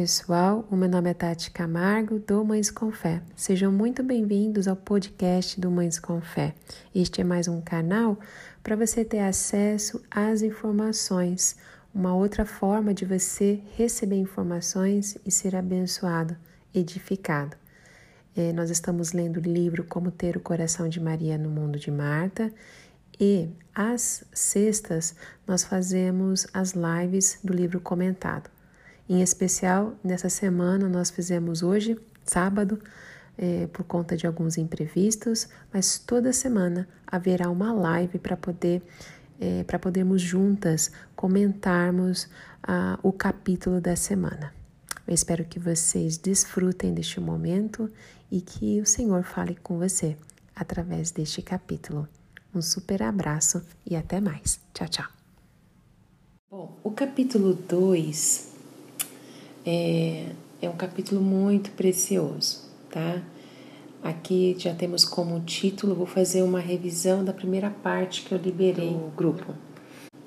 pessoal, o meu nome é Tati Camargo, do Mães com Fé. Sejam muito bem-vindos ao podcast do Mães com Fé. Este é mais um canal para você ter acesso às informações, uma outra forma de você receber informações e ser abençoado, edificado. É, nós estamos lendo o livro Como Ter o Coração de Maria no Mundo de Marta e às sextas nós fazemos as lives do livro comentado. Em especial, nessa semana nós fizemos hoje, sábado, é, por conta de alguns imprevistos, mas toda semana haverá uma live para poder é, para podermos juntas comentarmos ah, o capítulo da semana. Eu espero que vocês desfrutem deste momento e que o Senhor fale com você através deste capítulo. Um super abraço e até mais. Tchau, tchau. Bom, o capítulo 2 é, é um capítulo muito precioso, tá? Aqui já temos como título, vou fazer uma revisão da primeira parte que eu liberei no grupo.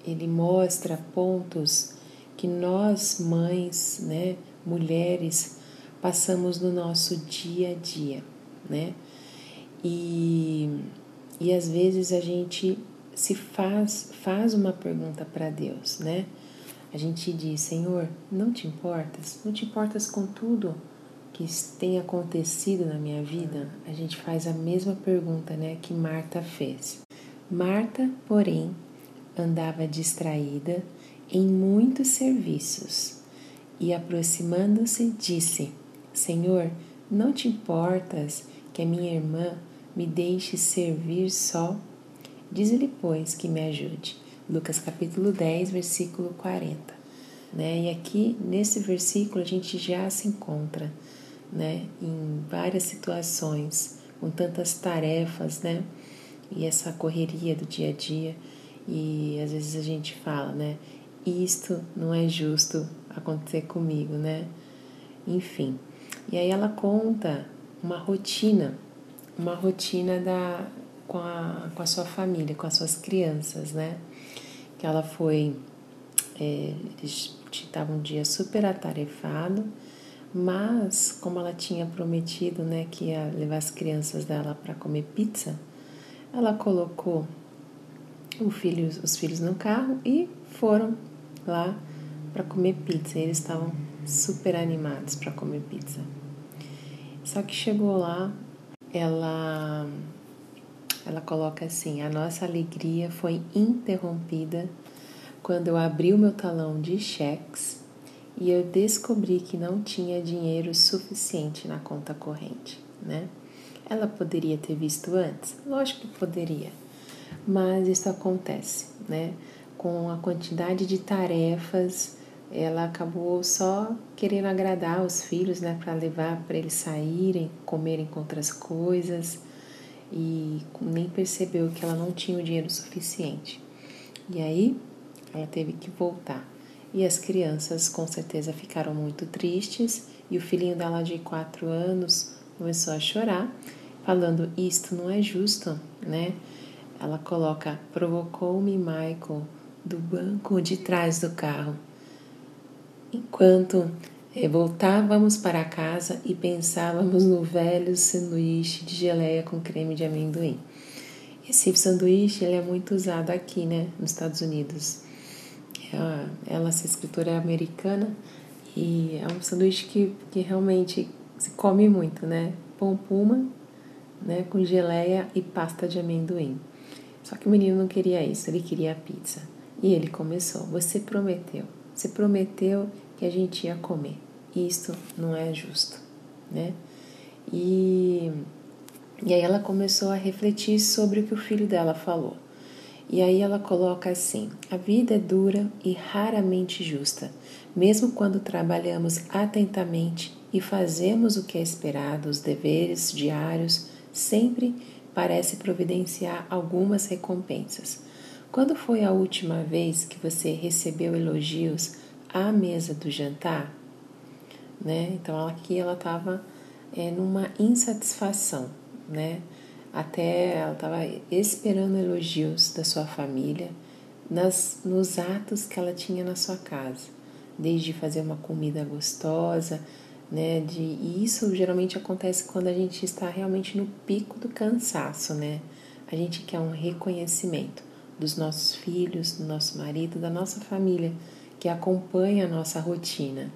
Ele mostra pontos que nós, mães, né, mulheres, passamos no nosso dia a dia, né? E, e às vezes a gente se faz, faz uma pergunta para Deus, né? A gente diz: Senhor, não te importas? Não te importas com tudo que tem acontecido na minha vida? A gente faz a mesma pergunta né, que Marta fez. Marta, porém, andava distraída em muitos serviços e, aproximando-se, disse: Senhor, não te importas que a minha irmã me deixe servir só? Diz-lhe, pois, que me ajude. Lucas capítulo 10, versículo 40. Né? E aqui nesse versículo a gente já se encontra né? em várias situações, com tantas tarefas, né? E essa correria do dia a dia. E às vezes a gente fala, né? Isto não é justo acontecer comigo, né? Enfim. E aí ela conta uma rotina, uma rotina da, com, a, com a sua família, com as suas crianças, né? Que ela foi. É, estava um dia super atarefado, mas como ela tinha prometido né, que ia levar as crianças dela para comer pizza, ela colocou filho, os filhos no carro e foram lá para comer pizza. Eles estavam super animados para comer pizza. Só que chegou lá, ela ela coloca assim: a nossa alegria foi interrompida quando eu abri o meu talão de cheques e eu descobri que não tinha dinheiro suficiente na conta corrente, né? Ela poderia ter visto antes? Lógico que poderia, mas isso acontece, né? Com a quantidade de tarefas, ela acabou só querendo agradar os filhos, né? Para levar para eles saírem, comerem com outras coisas e nem percebeu que ela não tinha o dinheiro suficiente. E aí ela teve que voltar. E as crianças com certeza ficaram muito tristes e o filhinho dela de quatro anos começou a chorar, falando: Isto não é justo, né? Ela coloca: Provocou-me Michael do banco de trás do carro. Enquanto é, voltávamos para casa e pensávamos no velho sanduíche de geleia com creme de amendoim. Esse sanduíche ele é muito usado aqui, né, nos Estados Unidos. Ela, ela essa escritora é americana e é um sanduíche que, que realmente se come muito, né? Pão puma, né, com geleia e pasta de amendoim. Só que o menino não queria isso, ele queria a pizza. E ele começou: Você prometeu, você prometeu que a gente ia comer. Isto não é justo, né? E, e aí ela começou a refletir sobre o que o filho dela falou. E aí ela coloca assim: a vida é dura e raramente justa, mesmo quando trabalhamos atentamente e fazemos o que é esperado, os deveres diários, sempre parece providenciar algumas recompensas. Quando foi a última vez que você recebeu elogios à mesa do jantar, né? Então aqui ela estava é, numa insatisfação, né? Até ela estava esperando elogios da sua família nas, nos atos que ela tinha na sua casa, desde fazer uma comida gostosa, né? De, e isso geralmente acontece quando a gente está realmente no pico do cansaço, né? A gente quer um reconhecimento dos nossos filhos, do nosso marido, da nossa família que acompanha a nossa rotina,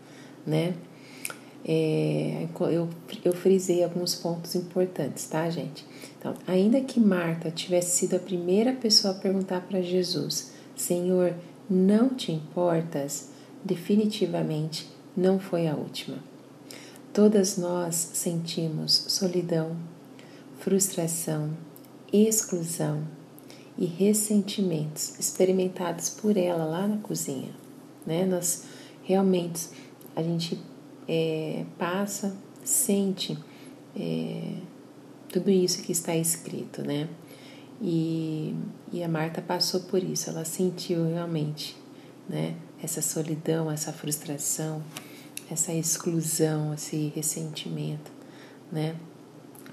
né? É, eu, eu frisei alguns pontos importantes, tá, gente? Então, ainda que Marta tivesse sido a primeira pessoa a perguntar para Jesus, Senhor, não te importas? Definitivamente não foi a última. Todas nós sentimos solidão, frustração, exclusão e ressentimentos experimentados por ela lá na cozinha. Né? Nós realmente a gente é, passa, sente é, tudo isso que está escrito, né? E, e a Marta passou por isso, ela sentiu realmente, né? Essa solidão, essa frustração, essa exclusão, esse ressentimento, né?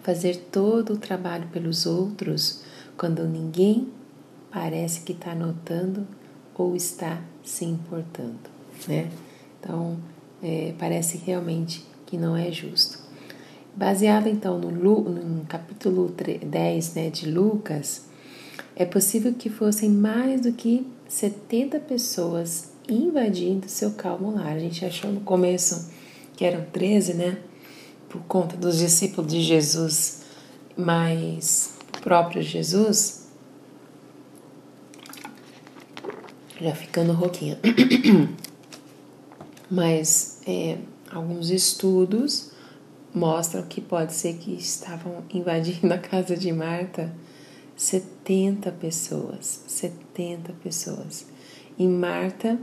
Fazer todo o trabalho pelos outros quando ninguém parece que está notando ou está se importando, né? Então, é, parece realmente que não é justo. Baseado então no, no capítulo 10 né, de Lucas, é possível que fossem mais do que 70 pessoas invadindo seu calmo lar. A gente achou no começo que eram 13, né? Por conta dos discípulos de Jesus, mas próprio Jesus já ficando rouquinha. mas é, alguns estudos mostram que pode ser que estavam invadindo a casa de Marta 70 pessoas, 70 pessoas. E Marta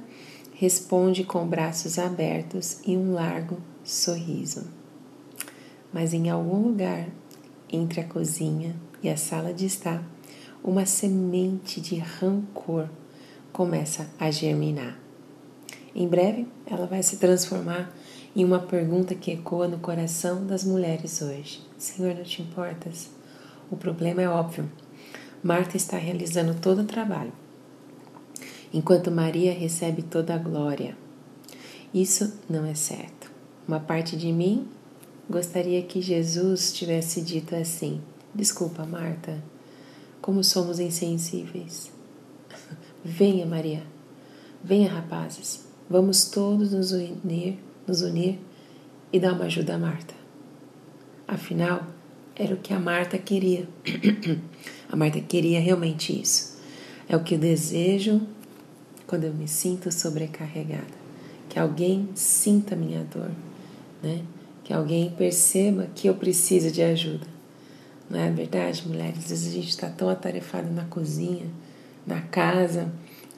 responde com braços abertos e um largo sorriso. Mas em algum lugar entre a cozinha e a sala de estar, uma semente de rancor começa a germinar. Em breve, ela vai se transformar em uma pergunta que ecoa no coração das mulheres hoje: Senhor, não te importas? O problema é óbvio. Marta está realizando todo o trabalho, enquanto Maria recebe toda a glória. Isso não é certo. Uma parte de mim gostaria que Jesus tivesse dito assim: Desculpa, Marta, como somos insensíveis. Venha, Maria. Venha, rapazes. Vamos todos nos unir, nos unir e dar uma ajuda a Marta. Afinal, era o que a Marta queria. a Marta queria realmente isso. É o que eu desejo quando eu me sinto sobrecarregada. Que alguém sinta minha dor, né? Que alguém perceba que eu preciso de ajuda. Não é verdade, mulheres? Às vezes a gente está tão atarefada na cozinha, na casa,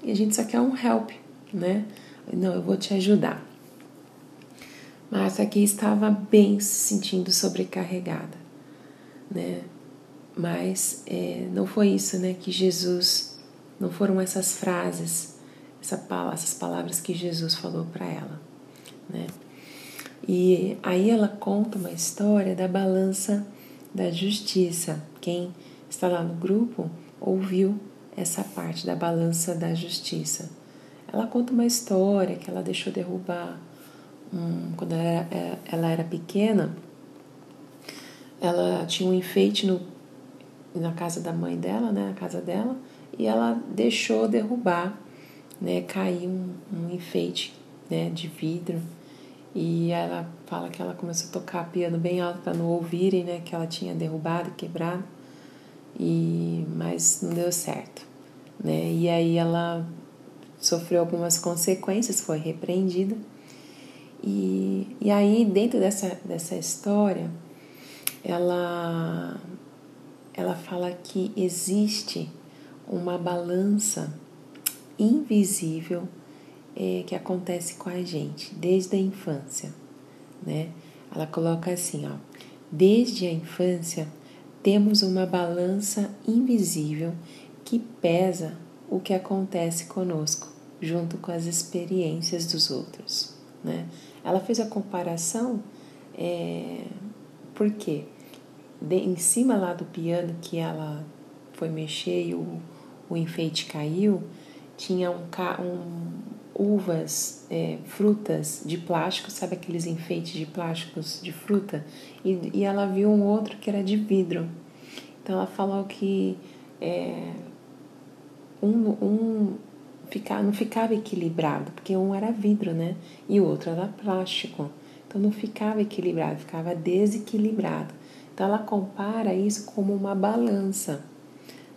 e a gente só quer um help, né? Não, eu vou te ajudar. Mas aqui estava bem se sentindo sobrecarregada, né? Mas é, não foi isso, né? Que Jesus, não foram essas frases, essa, essas palavras que Jesus falou para ela, né? E aí ela conta uma história da balança da justiça. Quem está lá no grupo ouviu essa parte da balança da justiça. Ela conta uma história que ela deixou derrubar um, quando ela era, é, ela era pequena. Ela tinha um enfeite no, na casa da mãe dela, né, na casa dela, e ela deixou derrubar, né, cair um, um enfeite, né, de vidro. E ela fala que ela começou a tocar piano bem alto para não ouvirem, né, que ela tinha derrubado, quebrado. E mas não deu certo, né? E aí ela sofreu algumas consequências, foi repreendida. E, e aí, dentro dessa, dessa história, ela, ela fala que existe uma balança invisível é, que acontece com a gente desde a infância, né? Ela coloca assim, ó, desde a infância temos uma balança invisível que pesa o que acontece conosco junto com as experiências dos outros. Né? Ela fez a comparação é, porque de, em cima lá do piano que ela foi mexer e o, o enfeite caiu, tinha um, um, uvas, é, frutas de plástico, sabe aqueles enfeites de plásticos de fruta? E, e ela viu um outro que era de vidro. Então ela falou que é, um, um ficar, não ficava equilibrado, porque um era vidro, né? E o outro era plástico. Então não ficava equilibrado, ficava desequilibrado. Então ela compara isso como uma balança,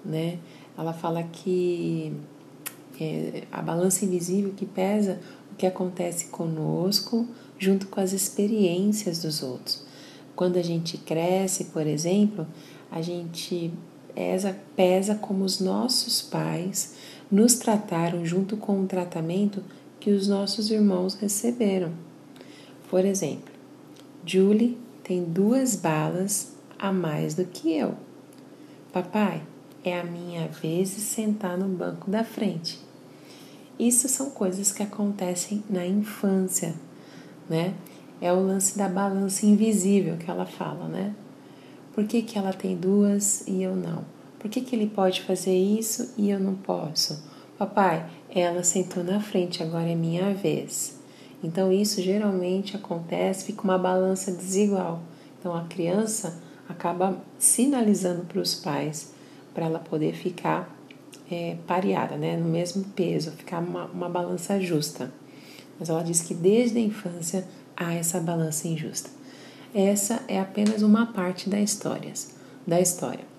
né? Ela fala que é a balança invisível que pesa o que acontece conosco junto com as experiências dos outros. Quando a gente cresce, por exemplo, a gente pesa, pesa como os nossos pais nos trataram junto com o tratamento que os nossos irmãos receberam. Por exemplo, Julie tem duas balas a mais do que eu. Papai, é a minha vez de sentar no banco da frente. Isso são coisas que acontecem na infância, né? É o lance da balança invisível que ela fala, né? Por que, que ela tem duas e eu não? Por que, que ele pode fazer isso e eu não posso? Papai, ela sentou na frente, agora é minha vez. Então isso geralmente acontece, fica uma balança desigual. Então a criança acaba sinalizando para os pais para ela poder ficar é, pareada, né, no mesmo peso, ficar uma, uma balança justa. Mas ela diz que desde a infância há essa balança injusta. Essa é apenas uma parte da história, da história.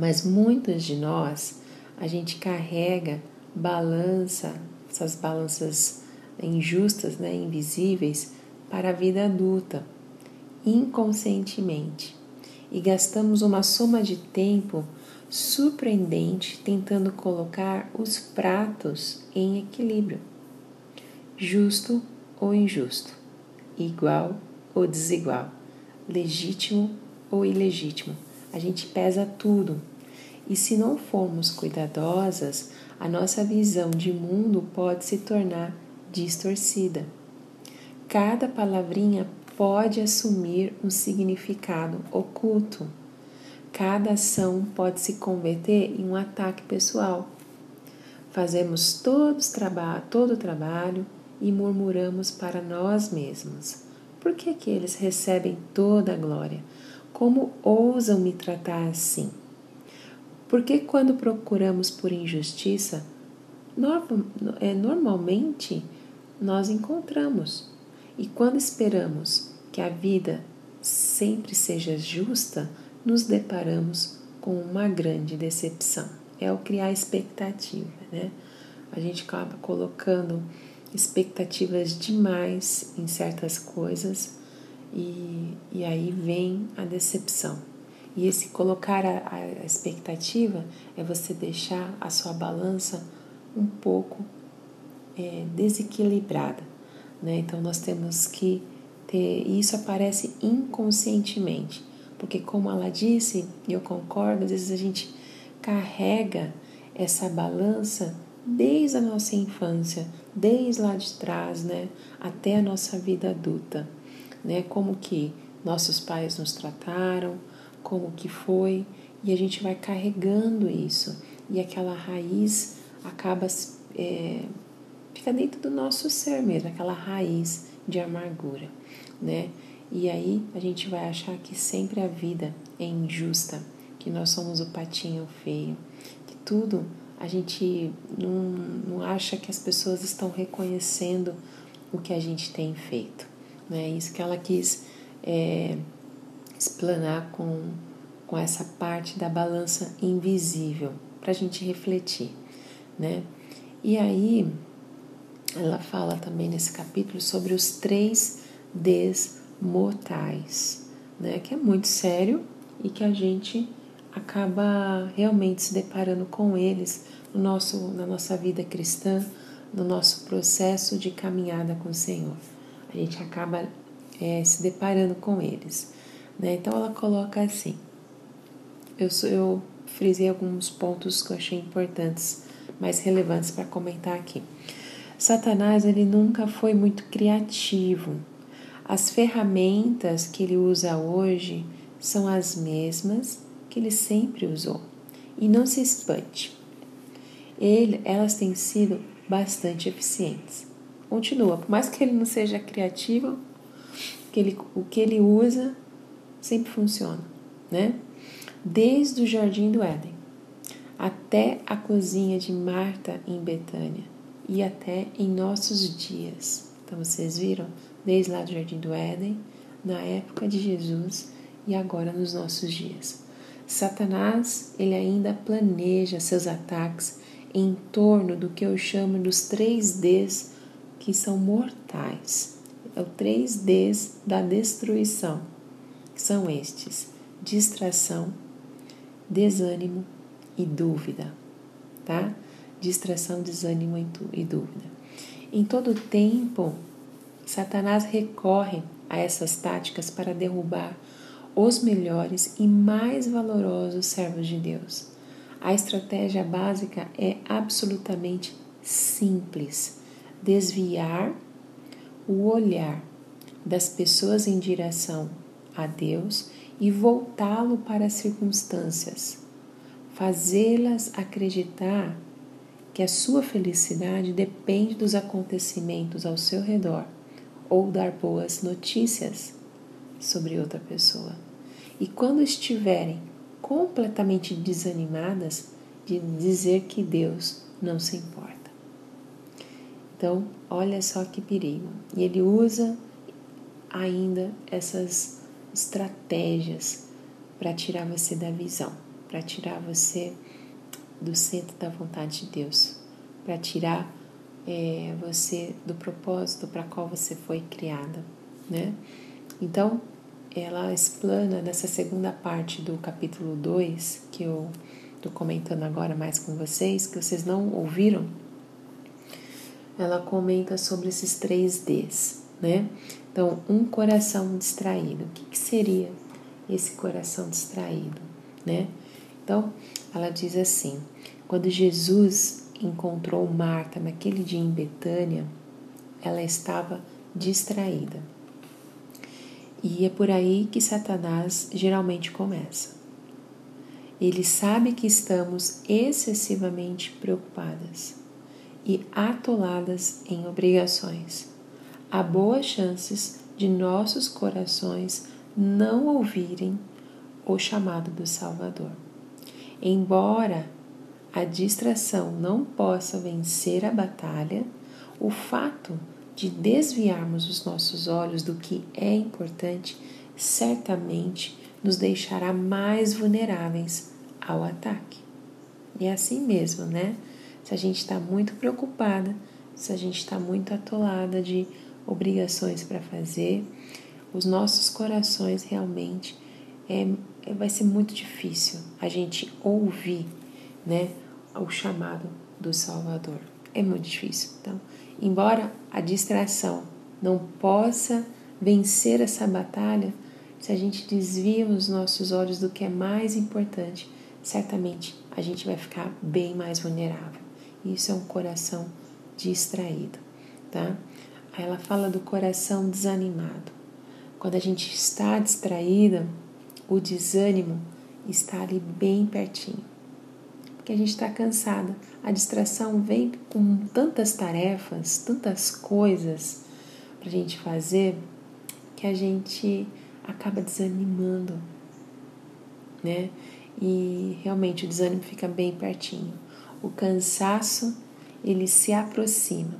Mas muitos de nós, a gente carrega balança, essas balanças injustas, né, invisíveis, para a vida adulta, inconscientemente. E gastamos uma soma de tempo surpreendente tentando colocar os pratos em equilíbrio. Justo ou injusto, igual ou desigual, legítimo ou ilegítimo. A gente pesa tudo. E se não formos cuidadosas, a nossa visão de mundo pode se tornar distorcida. Cada palavrinha pode assumir um significado oculto cada ação pode se converter em um ataque pessoal. Fazemos todos todo o trabalho e murmuramos para nós mesmos. Por que, que eles recebem toda a glória? Como ousam me tratar assim? Porque quando procuramos por injustiça, é, normalmente nós encontramos. E quando esperamos que a vida sempre seja justa, nos deparamos com uma grande decepção. É o criar expectativa, né? A gente acaba colocando expectativas demais em certas coisas e, e aí vem a decepção. E esse colocar a, a expectativa é você deixar a sua balança um pouco é, desequilibrada. Né? Então nós temos que ter. E isso aparece inconscientemente. Porque, como ela disse, e eu concordo, às vezes a gente carrega essa balança desde a nossa infância, desde lá de trás, né, até a nossa vida adulta, né, como que nossos pais nos trataram, como que foi, e a gente vai carregando isso, e aquela raiz acaba, é, fica dentro do nosso ser mesmo, aquela raiz de amargura, né, e aí a gente vai achar que sempre a vida é injusta, que nós somos o patinho feio, que tudo a gente não, não acha que as pessoas estão reconhecendo o que a gente tem feito. Né? Isso que ela quis é, explanar com, com essa parte da balança invisível, para a gente refletir. Né? E aí ela fala também nesse capítulo sobre os três Ds mortais, né? Que é muito sério e que a gente acaba realmente se deparando com eles no nosso, na nossa vida cristã, no nosso processo de caminhada com o Senhor. A gente acaba é, se deparando com eles. Né? Então ela coloca assim: eu, eu frisei alguns pontos que eu achei importantes, mais relevantes para comentar aqui. Satanás ele nunca foi muito criativo as ferramentas que ele usa hoje são as mesmas que ele sempre usou. E não se espante. Ele, elas têm sido bastante eficientes. Continua, por mais que ele não seja criativo, que ele, o que ele usa sempre funciona, né? Desde o jardim do Éden até a cozinha de Marta em Betânia e até em nossos dias. Então vocês viram, desde lá do jardim do Éden, na época de Jesus e agora nos nossos dias. Satanás, ele ainda planeja seus ataques em torno do que eu chamo dos três Ds que são mortais. É o três Ds da destruição, são estes: distração, desânimo e dúvida, tá? Distração, desânimo e dúvida. Em todo tempo, Satanás recorre a essas táticas para derrubar os melhores e mais valorosos servos de Deus. A estratégia básica é absolutamente simples: desviar o olhar das pessoas em direção a Deus e voltá-lo para as circunstâncias, fazê-las acreditar que a sua felicidade depende dos acontecimentos ao seu redor ou dar boas notícias sobre outra pessoa. E quando estiverem completamente desanimadas, de dizer que Deus não se importa. Então, olha só que perigo. E ele usa ainda essas estratégias para tirar você da visão, para tirar você do centro da vontade de Deus, para tirar é, você do propósito para qual você foi criada, né? Então, ela explana nessa segunda parte do capítulo 2, que eu estou comentando agora mais com vocês, que vocês não ouviram, ela comenta sobre esses três Ds, né? Então, um coração distraído. O que, que seria esse coração distraído, né? Então, ela diz assim: quando Jesus encontrou Marta naquele dia em Betânia, ela estava distraída. E é por aí que Satanás geralmente começa. Ele sabe que estamos excessivamente preocupadas e atoladas em obrigações. Há boas chances de nossos corações não ouvirem o chamado do Salvador. Embora a distração não possa vencer a batalha, o fato de desviarmos os nossos olhos do que é importante, certamente nos deixará mais vulneráveis ao ataque. E é assim mesmo, né? Se a gente está muito preocupada, se a gente está muito atolada de obrigações para fazer, os nossos corações realmente é, é, vai ser muito difícil a gente ouvir, né, o chamado do Salvador. É muito difícil. Então, Embora a distração não possa vencer essa batalha, se a gente desvia os nossos olhos do que é mais importante, certamente a gente vai ficar bem mais vulnerável. Isso é um coração distraído, tá? Ela fala do coração desanimado. Quando a gente está distraída, o desânimo está ali bem pertinho que a gente está cansada. A distração vem com tantas tarefas, tantas coisas para a gente fazer, que a gente acaba desanimando, né? E realmente o desânimo fica bem pertinho. O cansaço ele se aproxima,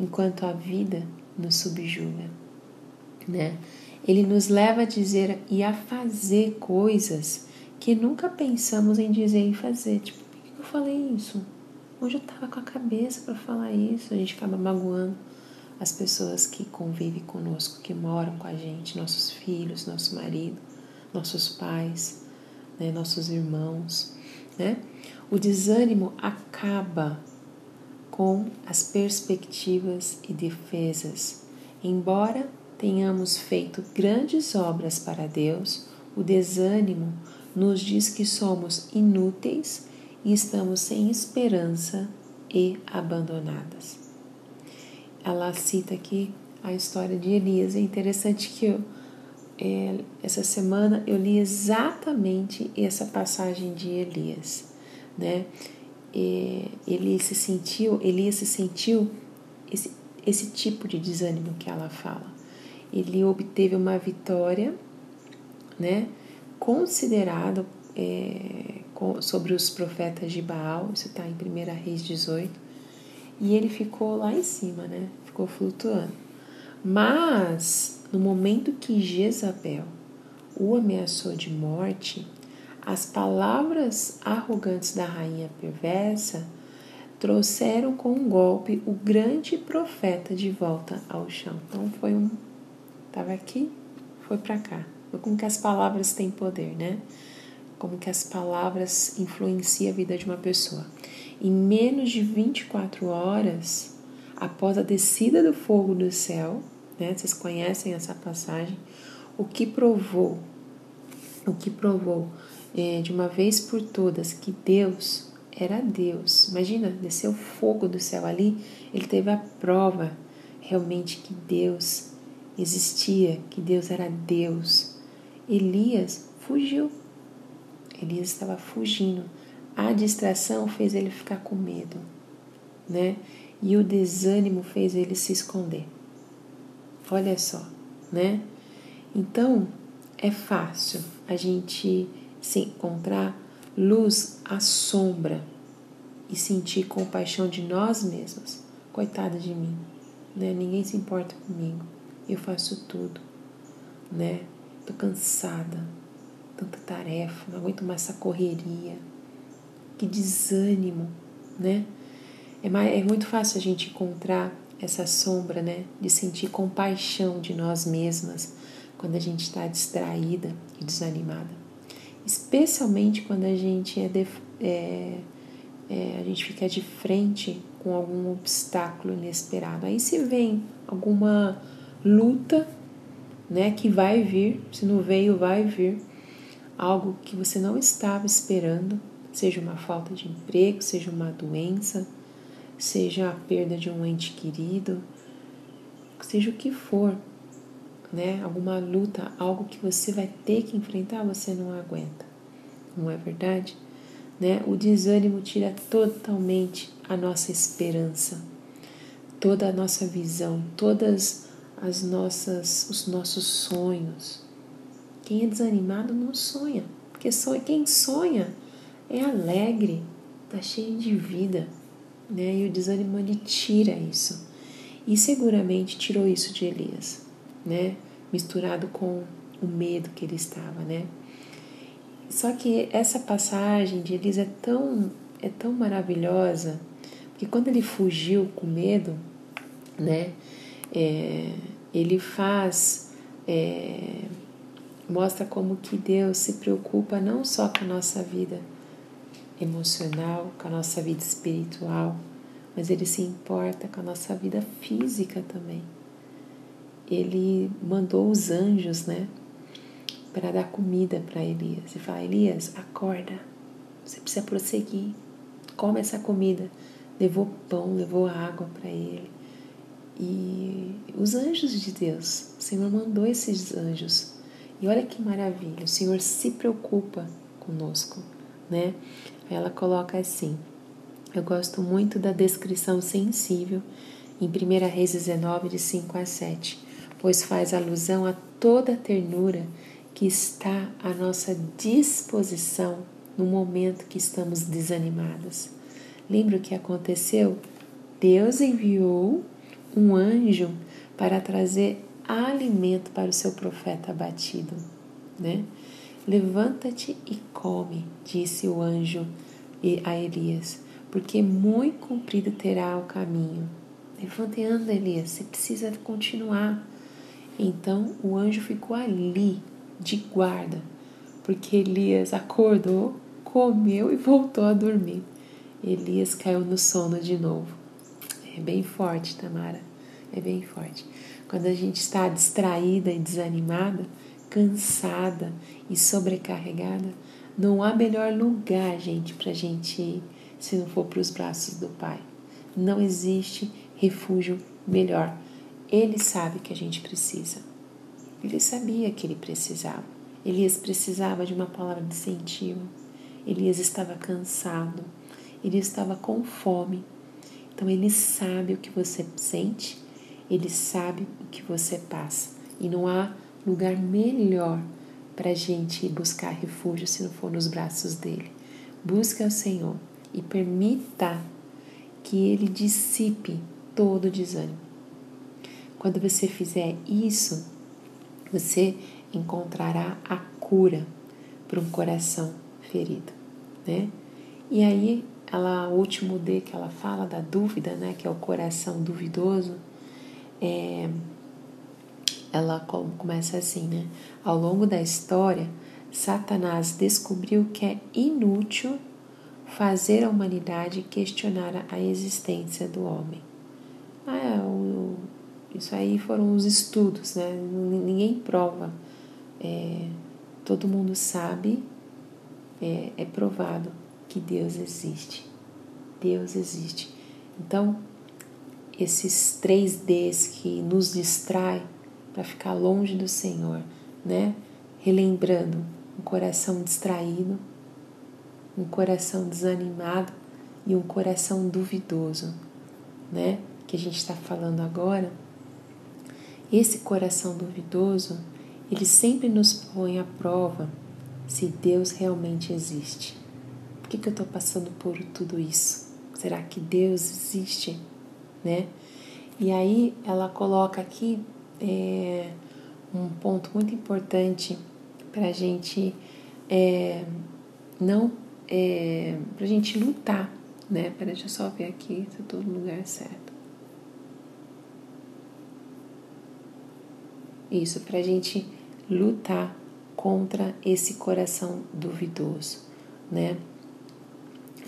enquanto a vida nos subjuga, né? Ele nos leva a dizer e a fazer coisas que nunca pensamos em dizer e fazer. Tipo, por que eu falei isso? Hoje eu tava com a cabeça para falar isso. A gente acaba magoando as pessoas que convivem conosco, que moram com a gente, nossos filhos, nosso marido, nossos pais, né, nossos irmãos, né? O desânimo acaba com as perspectivas e defesas. Embora tenhamos feito grandes obras para Deus, o desânimo nos diz que somos inúteis e estamos sem esperança e abandonadas. Ela cita aqui a história de Elias. É interessante que eu, é, essa semana eu li exatamente essa passagem de Elias, né? É, ele se sentiu, Elias se sentiu esse, esse tipo de desânimo que ela fala. Ele obteve uma vitória, né, considerado é, sobre os profetas de Baal, isso está em 1 Reis 18, e ele ficou lá em cima, né, ficou flutuando. Mas, no momento que Jezabel o ameaçou de morte, as palavras arrogantes da rainha perversa trouxeram com um golpe o grande profeta de volta ao chão. Então foi um. Estava aqui, foi para cá. Como que as palavras têm poder, né? Como que as palavras influenciam a vida de uma pessoa. Em menos de 24 horas, após a descida do fogo do céu, né? Vocês conhecem essa passagem? O que provou, o que provou é, de uma vez por todas que Deus era Deus. Imagina, desceu fogo do céu ali, ele teve a prova realmente que Deus existia, que Deus era Deus. Elias fugiu. Elias estava fugindo. A distração fez ele ficar com medo, né? E o desânimo fez ele se esconder. Olha só, né? Então, é fácil a gente se encontrar luz à sombra e sentir compaixão de nós mesmos. Coitada de mim, né? Ninguém se importa comigo. Eu faço tudo, né? Tô cansada, tanta tarefa, não aguento mais essa correria. Que desânimo, né? É, mais, é muito fácil a gente encontrar essa sombra, né? De sentir compaixão de nós mesmas quando a gente está distraída e desanimada especialmente quando a gente é, de, é, é, a gente fica de frente com algum obstáculo inesperado. Aí se vem alguma luta, né, que vai vir, se não veio, vai vir algo que você não estava esperando, seja uma falta de emprego, seja uma doença, seja a perda de um ente querido, seja o que for, né? Alguma luta, algo que você vai ter que enfrentar, você não aguenta. Não é verdade? Né? O desânimo tira totalmente a nossa esperança, toda a nossa visão, todas as nossas os nossos sonhos. Quem é desanimado não sonha, porque sonha, quem sonha é alegre, tá cheio de vida, né? E o desânimo ele tira isso. E seguramente tirou isso de Elias né? Misturado com o medo que ele estava, né? Só que essa passagem de Elisa é tão, é tão maravilhosa, porque quando ele fugiu com medo, né? É, ele faz, é, mostra como que Deus se preocupa não só com a nossa vida emocional, com a nossa vida espiritual, mas ele se importa com a nossa vida física também ele mandou os anjos, né, para dar comida para Elias. E fala: Elias, acorda, você precisa prosseguir, come essa comida. Levou pão, levou água para ele. E os anjos de Deus, o Senhor mandou esses anjos. E olha que maravilha, o Senhor se preocupa conosco, né? Ela coloca assim: eu gosto muito da descrição sensível em 1 Reis 19, de 5 a 7 pois faz alusão a toda a ternura que está à nossa disposição no momento que estamos desanimadas. Lembra o que aconteceu? Deus enviou um anjo para trazer alimento para o seu profeta abatido, né? Levanta-te e come, disse o anjo a Elias, porque muito comprido terá o caminho. Levanta e anda, Elias, você precisa continuar. Então o anjo ficou ali, de guarda, porque Elias acordou, comeu e voltou a dormir. Elias caiu no sono de novo. É bem forte, Tamara. É bem forte. Quando a gente está distraída e desanimada, cansada e sobrecarregada, não há melhor lugar, gente, para a gente ir se não for para os braços do Pai. Não existe refúgio melhor. Ele sabe que a gente precisa. Ele sabia que ele precisava. Elias precisava de uma palavra de incentivo. Elias estava cansado. ele estava com fome. Então ele sabe o que você sente, ele sabe o que você passa. E não há lugar melhor para a gente buscar refúgio se não for nos braços dele. Busque ao Senhor e permita que ele dissipe todo o desânimo. Quando você fizer isso, você encontrará a cura para um coração ferido, né? E aí, ela, o último D que ela fala da dúvida, né, que é o coração duvidoso, é, ela começa assim, né? Ao longo da história, Satanás descobriu que é inútil fazer a humanidade questionar a existência do homem. Ah, é, o, isso aí foram os estudos, né? Ninguém prova. É, todo mundo sabe, é, é provado que Deus existe. Deus existe. Então, esses três Ds que nos distrai para ficar longe do Senhor, né? Relembrando um coração distraído, um coração desanimado e um coração duvidoso, né? Que a gente está falando agora. Esse coração duvidoso, ele sempre nos põe à prova se Deus realmente existe. Por que, que eu estou passando por tudo isso? Será que Deus existe? Né? E aí ela coloca aqui é, um ponto muito importante para a gente é, não é, para a gente lutar, né? Peraí, deixa eu só ver aqui se eu estou no lugar certo. Isso, para a gente lutar contra esse coração duvidoso, né?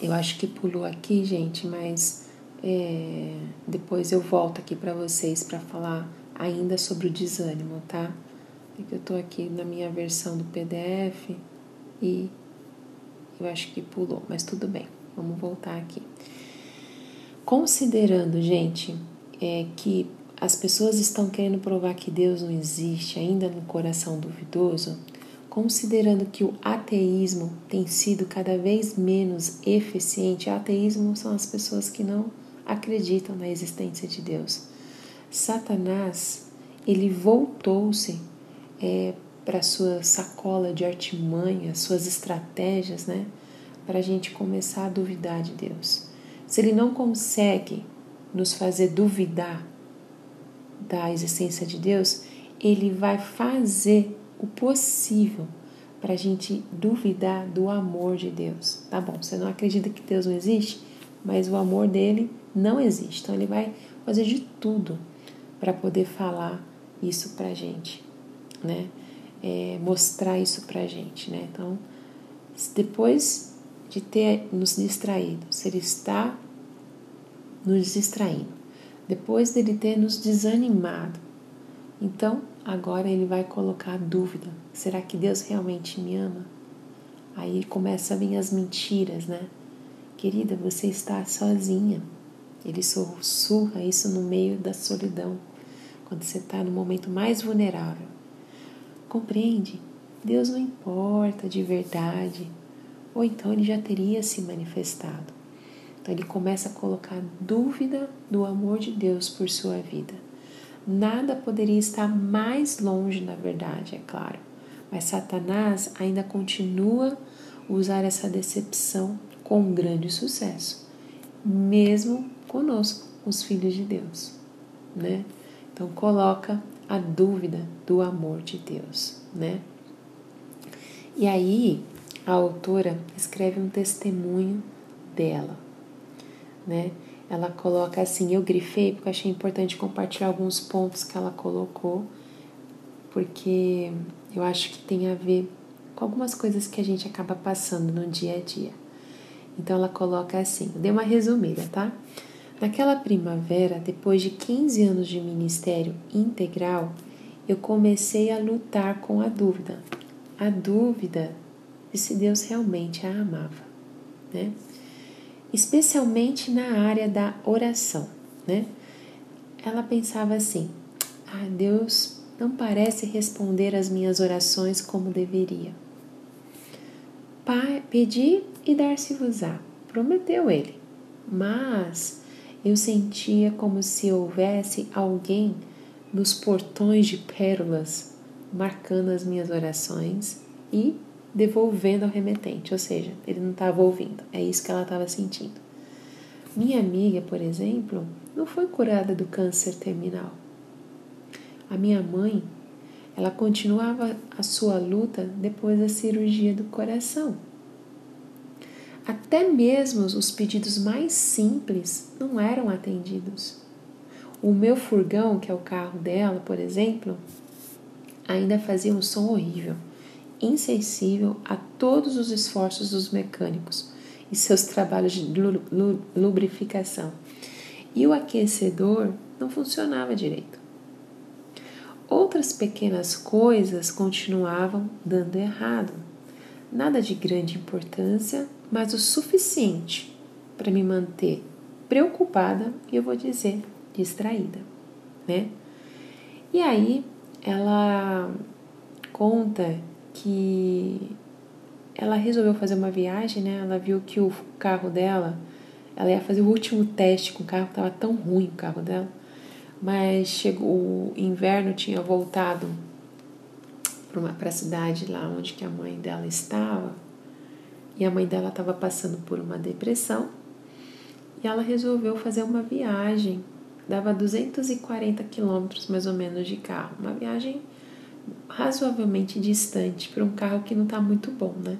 Eu acho que pulou aqui, gente, mas é, depois eu volto aqui para vocês para falar ainda sobre o desânimo, tá? Porque eu tô aqui na minha versão do PDF e eu acho que pulou, mas tudo bem, vamos voltar aqui. Considerando, gente, é, que as pessoas estão querendo provar que Deus não existe ainda no coração duvidoso, considerando que o ateísmo tem sido cada vez menos eficiente, ateísmo são as pessoas que não acreditam na existência de Deus. Satanás, ele voltou-se é, para sua sacola de artimanhas, suas estratégias, né, para a gente começar a duvidar de Deus. Se ele não consegue nos fazer duvidar da existência de Deus, ele vai fazer o possível para a gente duvidar do amor de Deus. Tá bom, você não acredita que Deus não existe, mas o amor dele não existe. Então ele vai fazer de tudo para poder falar isso para a gente, né? É, mostrar isso para a gente, né? Então, depois de ter nos distraído, se ele está nos distraindo, depois dele ter nos desanimado, então agora ele vai colocar a dúvida: será que Deus realmente me ama? Aí começa a vir as mentiras, né? Querida, você está sozinha. Ele sussurra isso no meio da solidão, quando você está no momento mais vulnerável. Compreende? Deus não importa de verdade, ou então ele já teria se manifestado. Então ele começa a colocar dúvida do amor de Deus por sua vida. Nada poderia estar mais longe, na verdade, é claro. Mas Satanás ainda continua usar essa decepção com grande sucesso, mesmo conosco, os filhos de Deus, né? Então coloca a dúvida do amor de Deus, né? E aí a autora escreve um testemunho dela, né? Ela coloca assim, eu grifei porque achei importante compartilhar alguns pontos que ela colocou, porque eu acho que tem a ver com algumas coisas que a gente acaba passando no dia a dia. Então ela coloca assim, dei uma resumida, tá? Naquela primavera, depois de 15 anos de ministério integral, eu comecei a lutar com a dúvida. A dúvida de se Deus realmente a amava, né? Especialmente na área da oração, né? Ela pensava assim: ah, Deus não parece responder às minhas orações como deveria. Pedi e dar-se-vos-á. prometeu ele, mas eu sentia como se houvesse alguém nos portões de pérolas marcando as minhas orações e devolvendo ao remetente, ou seja, ele não estava ouvindo, é isso que ela estava sentindo. Minha amiga, por exemplo, não foi curada do câncer terminal. A minha mãe, ela continuava a sua luta depois da cirurgia do coração. Até mesmo os pedidos mais simples não eram atendidos. O meu furgão, que é o carro dela, por exemplo, ainda fazia um som horrível, insensível a todos os esforços dos mecânicos e seus trabalhos de lubrificação. E o aquecedor não funcionava direito. Outras pequenas coisas continuavam dando errado. Nada de grande importância, mas o suficiente para me manter preocupada e eu vou dizer distraída, né? E aí ela conta que ela resolveu fazer uma viagem, né? Ela viu que o carro dela, ela ia fazer o último teste com o carro, estava tão ruim o carro dela, mas chegou o inverno tinha voltado para a cidade lá onde que a mãe dela estava e a mãe dela estava passando por uma depressão e ela resolveu fazer uma viagem. Dava 240 quilômetros mais ou menos de carro. Uma viagem razoavelmente distante para um carro que não está muito bom né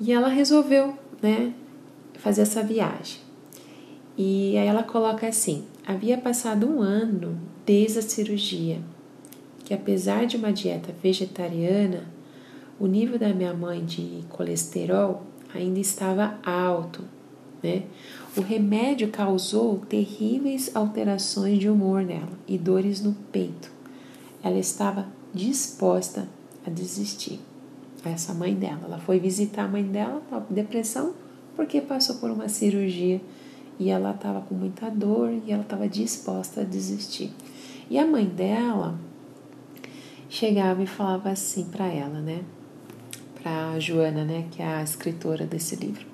e ela resolveu né fazer essa viagem e aí ela coloca assim havia passado um ano desde a cirurgia que apesar de uma dieta vegetariana, o nível da minha mãe de colesterol ainda estava alto, né? O remédio causou terríveis alterações de humor nela e dores no peito. Ela estava disposta a desistir. Essa mãe dela, ela foi visitar a mãe dela, depressão, porque passou por uma cirurgia e ela estava com muita dor e ela estava disposta a desistir. E a mãe dela chegava e falava assim para ela, né? Para Joana, né, que é a escritora desse livro.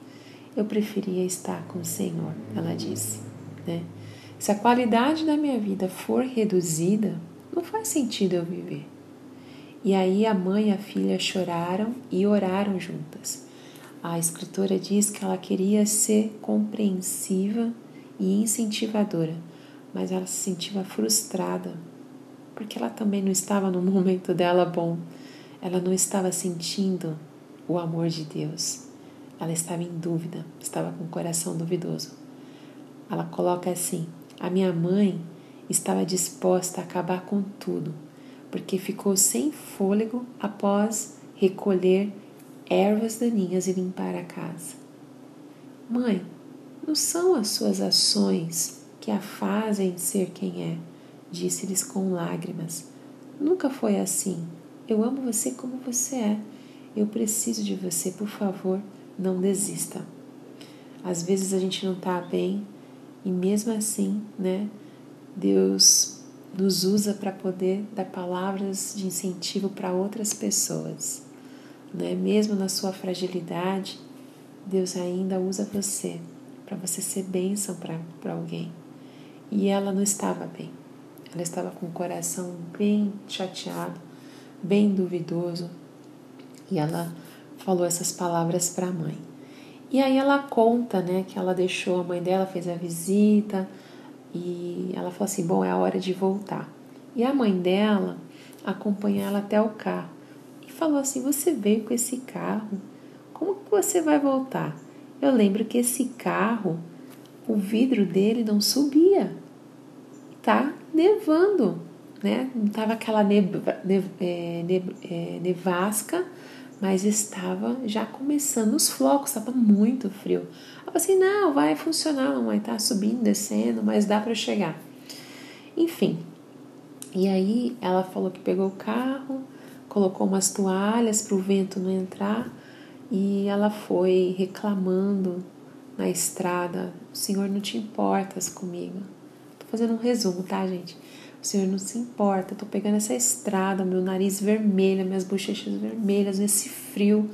Eu preferia estar com o Senhor, ela disse, né? Se a qualidade da minha vida for reduzida, não faz sentido eu viver. E aí a mãe e a filha choraram e oraram juntas. A escritora diz que ela queria ser compreensiva e incentivadora, mas ela se sentia frustrada porque ela também não estava no momento dela bom. Ela não estava sentindo o amor de Deus. Ela estava em dúvida, estava com o coração duvidoso. Ela coloca assim: A minha mãe estava disposta a acabar com tudo, porque ficou sem fôlego após recolher ervas daninhas e limpar a casa. Mãe, não são as suas ações que a fazem ser quem é, disse-lhes com lágrimas. Nunca foi assim. Eu amo você como você é. Eu preciso de você, por favor, não desista. Às vezes a gente não está bem e mesmo assim, né, Deus nos usa para poder dar palavras de incentivo para outras pessoas. Né? Mesmo na sua fragilidade, Deus ainda usa você para você ser bênção para alguém. E ela não estava bem. Ela estava com o coração bem chateado, bem duvidoso, e ela falou essas palavras para a mãe. E aí ela conta, né, que ela deixou a mãe dela, fez a visita, e ela falou assim: "Bom, é a hora de voltar". E a mãe dela acompanhou ela até o carro e falou assim: "Você veio com esse carro? Como que você vai voltar?" Eu lembro que esse carro, o vidro dele não subia. Tá nevando, né? Não estava aquela é, é, nevasca, mas estava já começando os flocos, estava muito frio. Falei assim, não, vai funcionar, mamãe, tá subindo, descendo, mas dá para chegar. Enfim, e aí ela falou que pegou o carro, colocou umas toalhas para o vento não entrar e ela foi reclamando na estrada: O Senhor não te importas comigo, fazendo um resumo, tá, gente? O Senhor não se importa, tô pegando essa estrada, meu nariz vermelho, minhas bochechas vermelhas, nesse frio,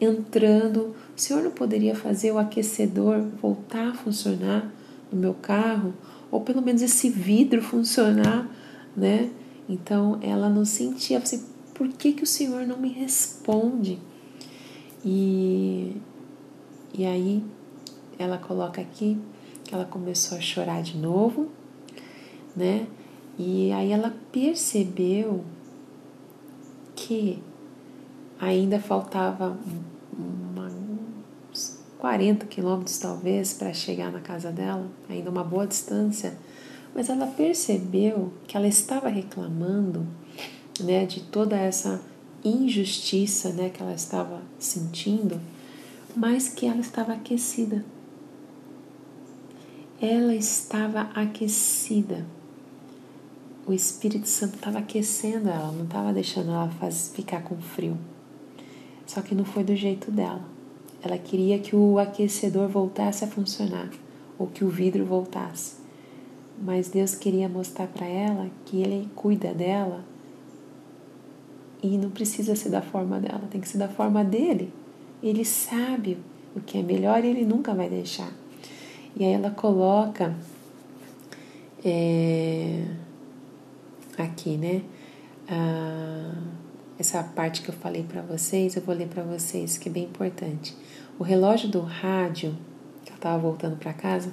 entrando. O senhor não poderia fazer o aquecedor voltar a funcionar no meu carro? Ou pelo menos esse vidro funcionar, né? Então ela não sentia, assim, por que, que o senhor não me responde? E, e aí ela coloca aqui que ela começou a chorar de novo, né? E aí ela percebeu que ainda faltava uma, uns 40 quilômetros talvez para chegar na casa dela, ainda uma boa distância, mas ela percebeu que ela estava reclamando, né, de toda essa injustiça, né, que ela estava sentindo, mas que ela estava aquecida. Ela estava aquecida o Espírito Santo estava aquecendo ela, não estava deixando ela ficar com frio. Só que não foi do jeito dela. Ela queria que o aquecedor voltasse a funcionar, ou que o vidro voltasse. Mas Deus queria mostrar para ela que Ele cuida dela e não precisa ser da forma dela, tem que ser da forma dele. Ele sabe o que é melhor e ele nunca vai deixar. E aí ela coloca. É, aqui, né? Ah, essa parte que eu falei para vocês, eu vou ler para vocês, que é bem importante. O relógio do rádio, que eu estava voltando para casa,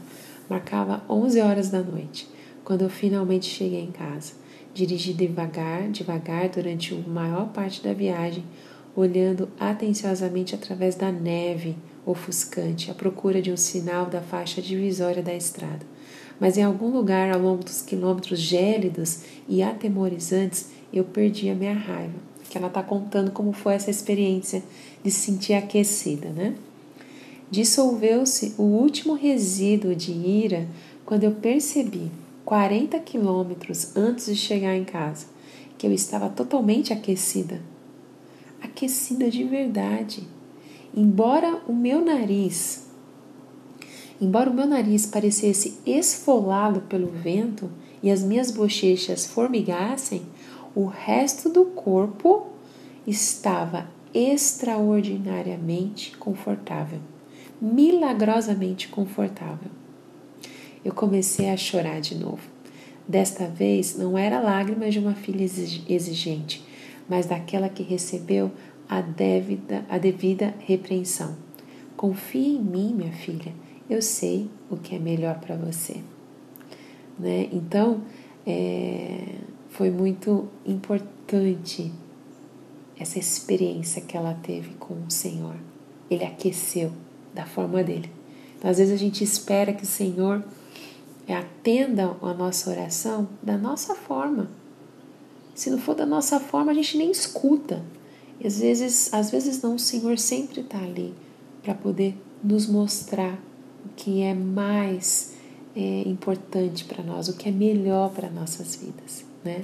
marcava 11 horas da noite, quando eu finalmente cheguei em casa. Dirigi devagar, devagar durante a maior parte da viagem, olhando atenciosamente através da neve ofuscante, à procura de um sinal da faixa divisória da estrada mas em algum lugar ao longo dos quilômetros gélidos e atemorizantes eu perdi a minha raiva. Que ela está contando como foi essa experiência de se sentir aquecida, né? Dissolveu-se o último resíduo de ira quando eu percebi, 40 quilômetros antes de chegar em casa, que eu estava totalmente aquecida. Aquecida de verdade. Embora o meu nariz Embora o meu nariz parecesse esfolado pelo vento e as minhas bochechas formigassem, o resto do corpo estava extraordinariamente confortável, milagrosamente confortável. Eu comecei a chorar de novo. Desta vez não era lágrimas de uma filha exigente, mas daquela que recebeu a devida, a devida repreensão. Confie em mim, minha filha eu sei o que é melhor para você. Né? Então, é, foi muito importante essa experiência que ela teve com o Senhor. Ele aqueceu da forma dele. Então, às vezes a gente espera que o Senhor atenda a nossa oração da nossa forma. Se não for da nossa forma, a gente nem escuta. E às vezes, às vezes não, o Senhor sempre está ali para poder nos mostrar o que é mais é, importante para nós, o que é melhor para nossas vidas, né?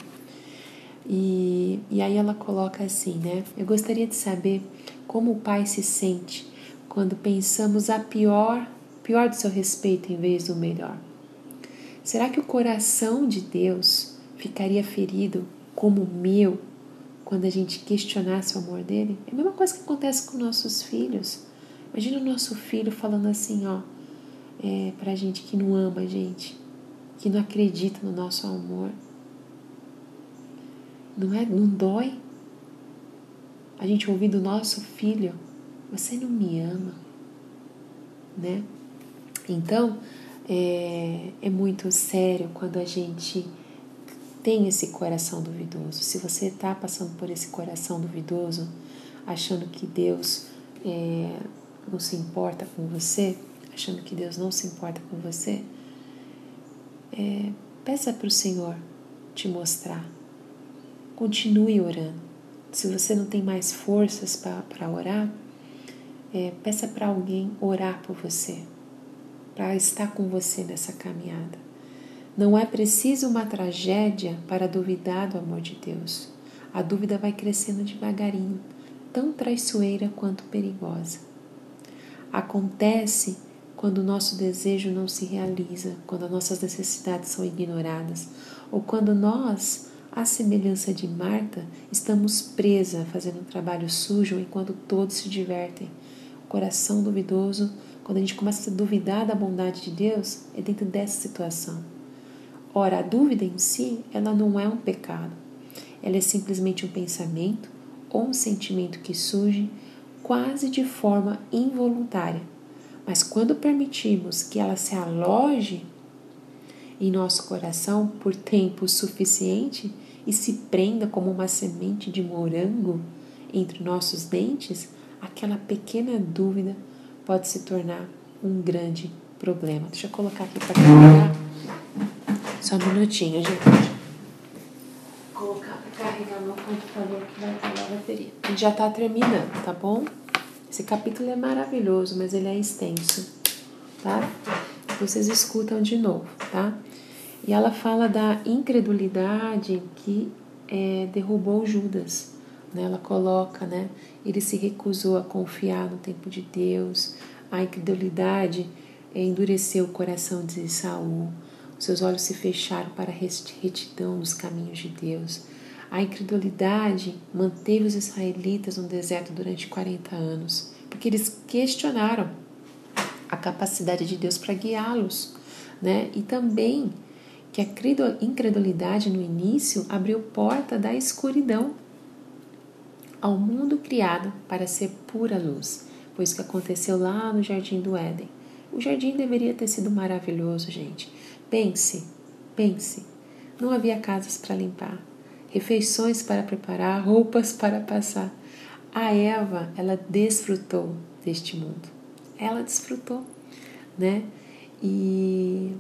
E, e aí ela coloca assim, né? Eu gostaria de saber como o pai se sente quando pensamos a pior, pior do seu respeito em vez do melhor. Será que o coração de Deus ficaria ferido como o meu quando a gente questionasse o amor dele? É a mesma coisa que acontece com nossos filhos. Imagina o nosso filho falando assim, ó, é, para gente que não ama a gente, que não acredita no nosso amor. Não é? Não dói? A gente ouvir do nosso filho, você não me ama, né? Então, é, é muito sério quando a gente tem esse coração duvidoso. Se você está passando por esse coração duvidoso, achando que Deus é, não se importa com você, achando que Deus não se importa com você, é, peça para o Senhor te mostrar. Continue orando. Se você não tem mais forças para orar, é, peça para alguém orar por você, para estar com você nessa caminhada. Não é preciso uma tragédia para duvidar do amor de Deus. A dúvida vai crescendo devagarinho, tão traiçoeira quanto perigosa. Acontece quando o nosso desejo não se realiza, quando as nossas necessidades são ignoradas, ou quando nós À semelhança de Marta, estamos presa fazendo um trabalho sujo enquanto todos se divertem. O coração duvidoso, quando a gente começa a duvidar da bondade de Deus, é dentro dessa situação. Ora, a dúvida em si, ela não é um pecado. Ela é simplesmente um pensamento ou um sentimento que surge quase de forma involuntária. Mas quando permitimos que ela se aloje em nosso coração por tempo suficiente e se prenda como uma semente de morango entre nossos dentes, aquela pequena dúvida pode se tornar um grande problema. Deixa eu colocar aqui para carregar. Só um minutinho, gente. Vou colocar para carregar meu computador que vai acabar a bateria. A gente já está terminando, tá bom? Esse capítulo é maravilhoso, mas ele é extenso, tá? Vocês escutam de novo, tá? E ela fala da incredulidade que é, derrubou Judas. Né? Ela coloca, né? Ele se recusou a confiar no tempo de Deus. A incredulidade é, endureceu o coração de Saul. Seus olhos se fecharam para a retidão nos caminhos de Deus. A incredulidade manteve os israelitas no deserto durante 40 anos, porque eles questionaram a capacidade de Deus para guiá-los, né? E também que a incredulidade no início abriu porta da escuridão ao mundo criado para ser pura luz. Isso que aconteceu lá no jardim do Éden. O jardim deveria ter sido maravilhoso, gente. Pense, pense. Não havia casas para limpar, refeições para preparar, roupas para passar. A Eva, ela desfrutou deste mundo. Ela desfrutou, né? E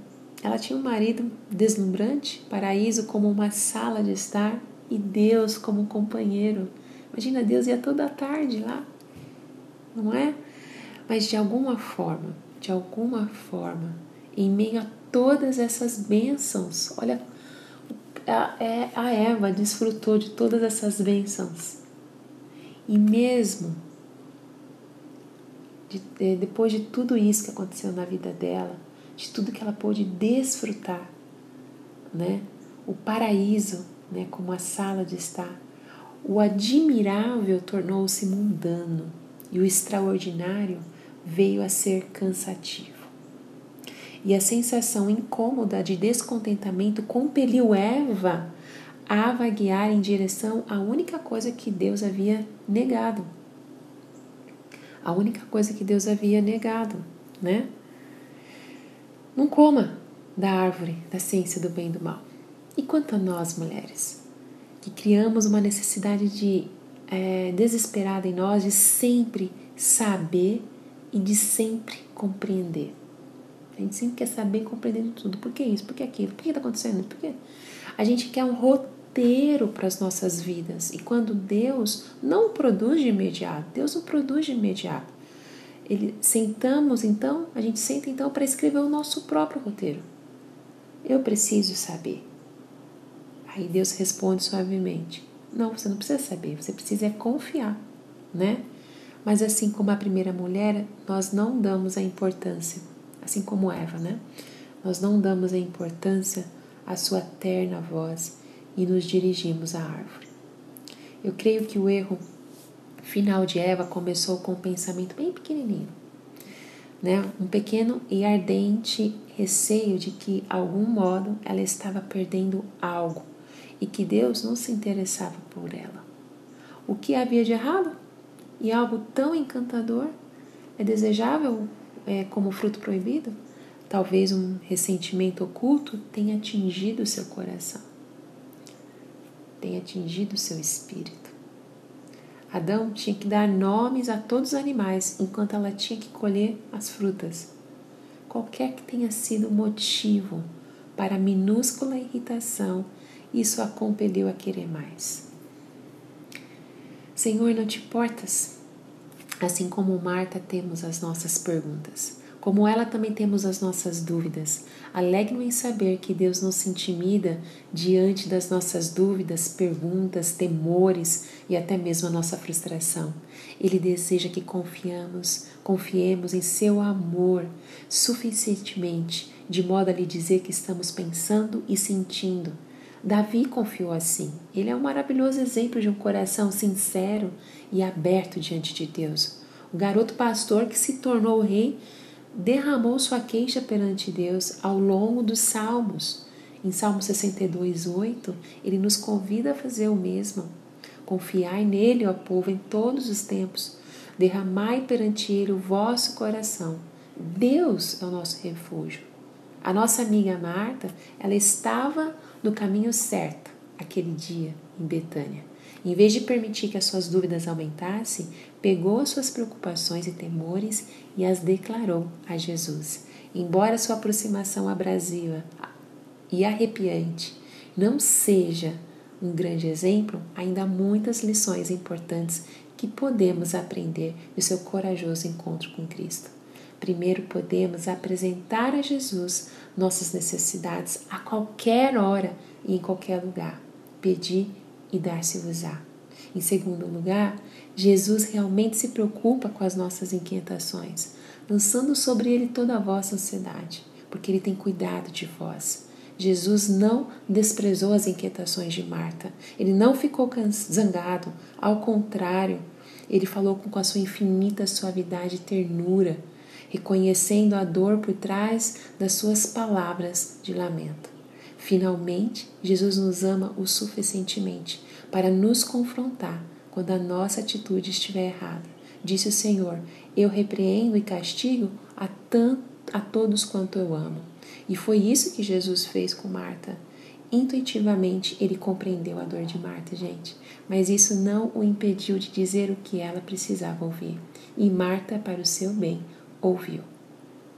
ela tinha um marido deslumbrante, paraíso como uma sala de estar e Deus como um companheiro. Imagina, Deus ia toda a tarde lá, não é? Mas de alguma forma, de alguma forma, em meio a todas essas bênçãos, olha, a, é, Eva desfrutou de todas essas bênçãos. E mesmo de, depois de tudo isso que aconteceu na vida dela, de tudo que ela pôde desfrutar, né? O paraíso, né, como a sala de estar. O admirável tornou-se mundano e o extraordinário veio a ser cansativo. E a sensação incômoda de descontentamento compeliu Eva a vaguear em direção à única coisa que Deus havia negado. A única coisa que Deus havia negado, né? Não coma da árvore da ciência do bem e do mal. E quanto a nós, mulheres, que criamos uma necessidade de é, desesperada em nós de sempre saber e de sempre compreender. A gente sempre quer saber e compreender tudo. Por que isso? Por que aquilo? Por que está acontecendo? Por quê? A gente quer um roteiro para as nossas vidas. E quando Deus não produz de imediato, Deus não produz de imediato. Ele sentamos então, a gente senta então para escrever o nosso próprio roteiro. Eu preciso saber. Aí Deus responde suavemente: Não, você não precisa saber, você precisa é confiar, né? Mas assim como a primeira mulher, nós não damos a importância, assim como Eva, né? Nós não damos a importância à sua terna voz e nos dirigimos à árvore. Eu creio que o erro final de Eva começou com um pensamento bem pequenininho, né? Um pequeno e ardente receio de que, algum modo, ela estava perdendo algo e que Deus não se interessava por ela. O que havia de errado? E algo tão encantador é desejável é, como fruto proibido? Talvez um ressentimento oculto tenha atingido seu coração, tenha atingido seu espírito. Adão tinha que dar nomes a todos os animais enquanto ela tinha que colher as frutas. Qualquer que tenha sido o motivo para a minúscula irritação, isso a compeliu a querer mais. Senhor, não te importas? Assim como Marta, temos as nossas perguntas. Como ela também temos as nossas dúvidas. Alegre-me em saber que Deus não se intimida diante das nossas dúvidas, perguntas, temores e até mesmo a nossa frustração. Ele deseja que confiamos, confiemos em seu amor suficientemente, de modo a lhe dizer que estamos pensando e sentindo, Davi confiou assim. Ele é um maravilhoso exemplo de um coração sincero e aberto diante de Deus. O garoto pastor que se tornou rei derramou sua queixa perante Deus ao longo dos salmos. Em Salmo 62, 8, ele nos convida a fazer o mesmo. Confiai nele, ó povo, em todos os tempos. Derramai perante ele o vosso coração. Deus é o nosso refúgio. A nossa amiga Marta, ela estava no caminho certo aquele dia em Betânia. Em vez de permitir que as suas dúvidas aumentassem, pegou as suas preocupações e temores e as declarou a Jesus. Embora sua aproximação abrasiva e arrepiante não seja um grande exemplo, ainda há muitas lições importantes que podemos aprender do seu corajoso encontro com Cristo. Primeiro, podemos apresentar a Jesus nossas necessidades a qualquer hora e em qualquer lugar. Pedir e dar-se-vos-á. Em segundo lugar, Jesus realmente se preocupa com as nossas inquietações, lançando sobre ele toda a vossa ansiedade, porque ele tem cuidado de vós. Jesus não desprezou as inquietações de Marta, ele não ficou zangado, ao contrário, ele falou com a sua infinita suavidade e ternura, reconhecendo a dor por trás das suas palavras de lamento. Finalmente, Jesus nos ama o suficientemente para nos confrontar quando a nossa atitude estiver errada. Disse o Senhor: Eu repreendo e castigo a, tanto, a todos quanto eu amo. E foi isso que Jesus fez com Marta. Intuitivamente ele compreendeu a dor de Marta, gente, mas isso não o impediu de dizer o que ela precisava ouvir. E Marta, para o seu bem, ouviu.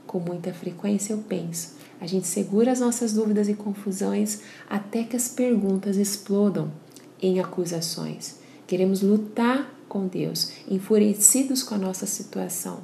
Com muita frequência eu penso, a gente segura as nossas dúvidas e confusões até que as perguntas explodam em acusações. Queremos lutar com Deus, enfurecidos com a nossa situação.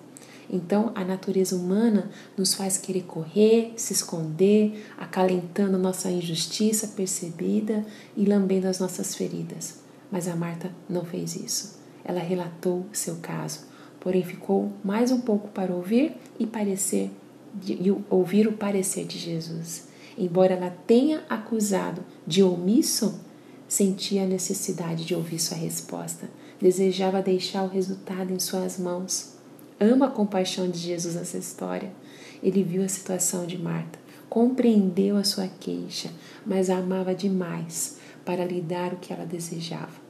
Então, a natureza humana nos faz querer correr, se esconder, acalentando nossa injustiça percebida e lambendo as nossas feridas. Mas a Marta não fez isso. Ela relatou seu caso, porém ficou mais um pouco para ouvir e parecer de, ouvir o parecer de Jesus. Embora ela tenha acusado de omisso, sentia a necessidade de ouvir sua resposta. Desejava deixar o resultado em suas mãos. Ama a compaixão de Jesus nessa história. Ele viu a situação de Marta, compreendeu a sua queixa, mas a amava demais para lhe dar o que ela desejava.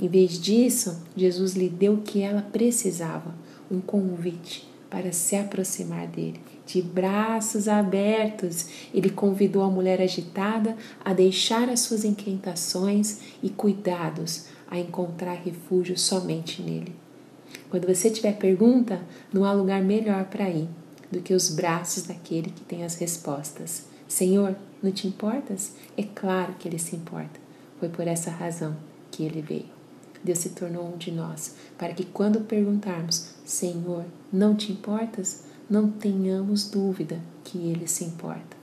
Em vez disso, Jesus lhe deu o que ela precisava, um convite para se aproximar dele. De braços abertos, ele convidou a mulher agitada a deixar as suas inquietações e cuidados, a encontrar refúgio somente nele. Quando você tiver pergunta, não há lugar melhor para ir do que os braços daquele que tem as respostas. Senhor, não te importas? É claro que ele se importa. Foi por essa razão que ele veio. Deus se tornou um de nós, para que quando perguntarmos, Senhor, não te importas? Não tenhamos dúvida que Ele se importa.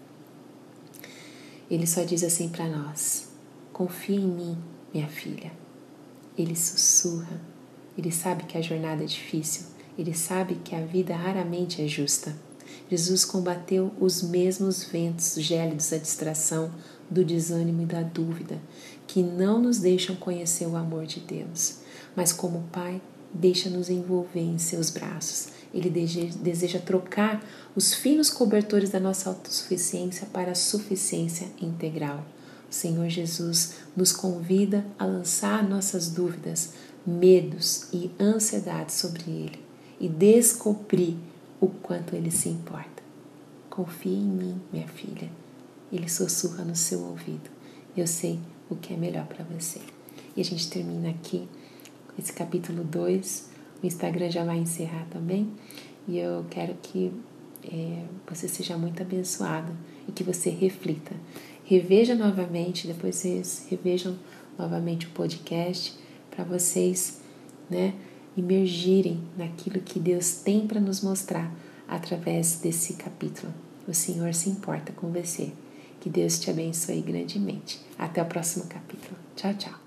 Ele só diz assim para nós: confia em mim, minha filha. Ele sussurra. Ele sabe que a jornada é difícil. Ele sabe que a vida raramente é justa. Jesus combateu os mesmos ventos gélidos da distração, do desânimo e da dúvida, que não nos deixam conhecer o amor de Deus. Mas, como Pai, deixa-nos envolver em seus braços. Ele deseja trocar os finos cobertores da nossa autossuficiência para a suficiência integral. O Senhor Jesus nos convida a lançar nossas dúvidas, medos e ansiedades sobre Ele e descobrir o quanto Ele se importa. Confie em mim, minha filha. Ele sussurra no seu ouvido. Eu sei o que é melhor para você. E a gente termina aqui esse capítulo 2. O Instagram já vai encerrar também. E eu quero que é, você seja muito abençoado e que você reflita. Reveja novamente, depois vocês revejam novamente o podcast para vocês né, imergirem naquilo que Deus tem para nos mostrar através desse capítulo. O Senhor se importa com você. Que Deus te abençoe grandemente. Até o próximo capítulo. Tchau, tchau.